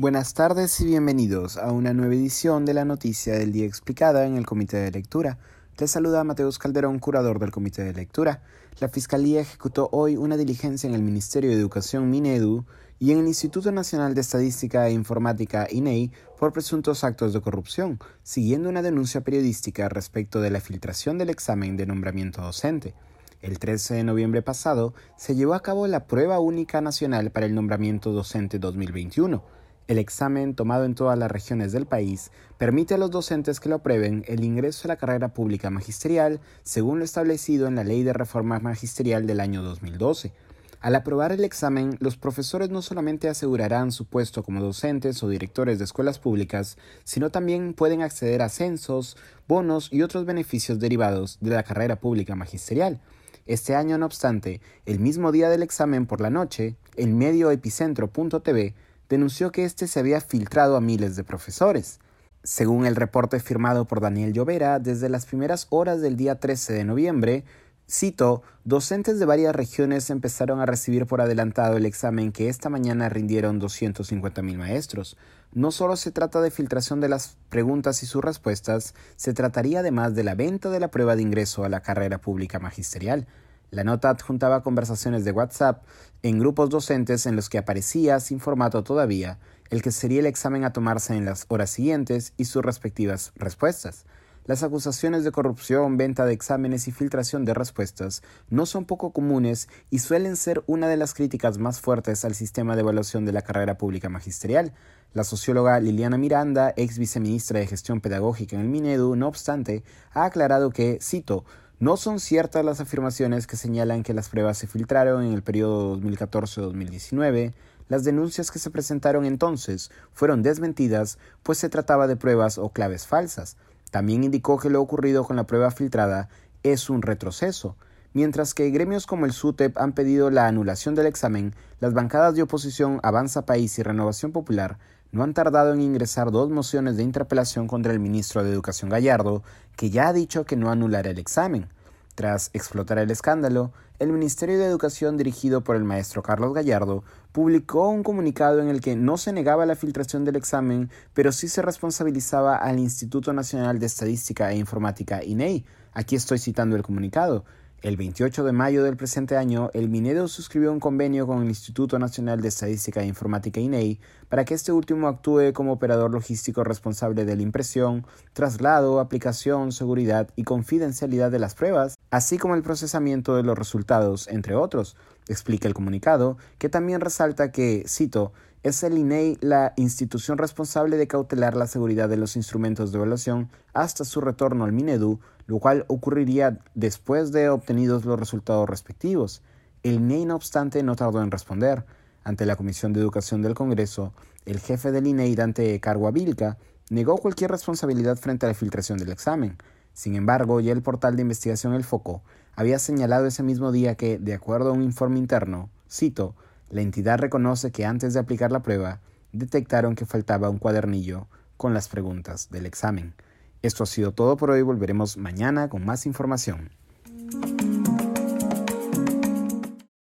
Buenas tardes y bienvenidos a una nueva edición de la Noticia del Día Explicada en el Comité de Lectura. Te saluda Mateus Calderón, curador del Comité de Lectura. La Fiscalía ejecutó hoy una diligencia en el Ministerio de Educación Minedu y en el Instituto Nacional de Estadística e Informática INEI por presuntos actos de corrupción, siguiendo una denuncia periodística respecto de la filtración del examen de nombramiento docente. El 13 de noviembre pasado se llevó a cabo la prueba única nacional para el nombramiento docente 2021 el examen, tomado en todas las regiones del país, permite a los docentes que lo aprueben el ingreso a la carrera pública magisterial, según lo establecido en la Ley de Reforma Magisterial del año 2012. Al aprobar el examen, los profesores no solamente asegurarán su puesto como docentes o directores de escuelas públicas, sino también pueden acceder a ascensos, bonos y otros beneficios derivados de la carrera pública magisterial. Este año, no obstante, el mismo día del examen por la noche, el medio epicentro.tv denunció que este se había filtrado a miles de profesores. Según el reporte firmado por Daniel Llovera, desde las primeras horas del día 13 de noviembre, cito, docentes de varias regiones empezaron a recibir por adelantado el examen que esta mañana rindieron 250.000 maestros. No solo se trata de filtración de las preguntas y sus respuestas, se trataría además de la venta de la prueba de ingreso a la carrera pública magisterial. La nota adjuntaba conversaciones de WhatsApp en grupos docentes en los que aparecía, sin formato todavía, el que sería el examen a tomarse en las horas siguientes y sus respectivas respuestas. Las acusaciones de corrupción, venta de exámenes y filtración de respuestas no son poco comunes y suelen ser una de las críticas más fuertes al sistema de evaluación de la carrera pública magisterial. La socióloga Liliana Miranda, ex viceministra de Gestión Pedagógica en el Minedu, no obstante, ha aclarado que, cito, no son ciertas las afirmaciones que señalan que las pruebas se filtraron en el periodo 2014-2019. Las denuncias que se presentaron entonces fueron desmentidas, pues se trataba de pruebas o claves falsas. También indicó que lo ocurrido con la prueba filtrada es un retroceso. Mientras que gremios como el SUTEP han pedido la anulación del examen, las bancadas de oposición Avanza País y Renovación Popular no han tardado en ingresar dos mociones de interpelación contra el ministro de Educación Gallardo, que ya ha dicho que no anulará el examen. Tras explotar el escándalo, el Ministerio de Educación dirigido por el maestro Carlos Gallardo publicó un comunicado en el que no se negaba la filtración del examen, pero sí se responsabilizaba al Instituto Nacional de Estadística e Informática INEI. Aquí estoy citando el comunicado. El 28 de mayo del presente año, el Minedo suscribió un convenio con el Instituto Nacional de Estadística e Informática INEI para que este último actúe como operador logístico responsable de la impresión, traslado, aplicación, seguridad y confidencialidad de las pruebas, así como el procesamiento de los resultados, entre otros. Explica el comunicado, que también resalta que, cito, es el INEI la institución responsable de cautelar la seguridad de los instrumentos de evaluación hasta su retorno al Minedu, lo cual ocurriría después de obtenidos los resultados respectivos. El INEI, no obstante, no tardó en responder. Ante la Comisión de Educación del Congreso, el jefe del INEI, Dante Carguavilca, negó cualquier responsabilidad frente a la filtración del examen. Sin embargo, ya el portal de investigación El Foco había señalado ese mismo día que, de acuerdo a un informe interno, cito, la entidad reconoce que antes de aplicar la prueba, detectaron que faltaba un cuadernillo con las preguntas del examen. Esto ha sido todo por hoy, volveremos mañana con más información.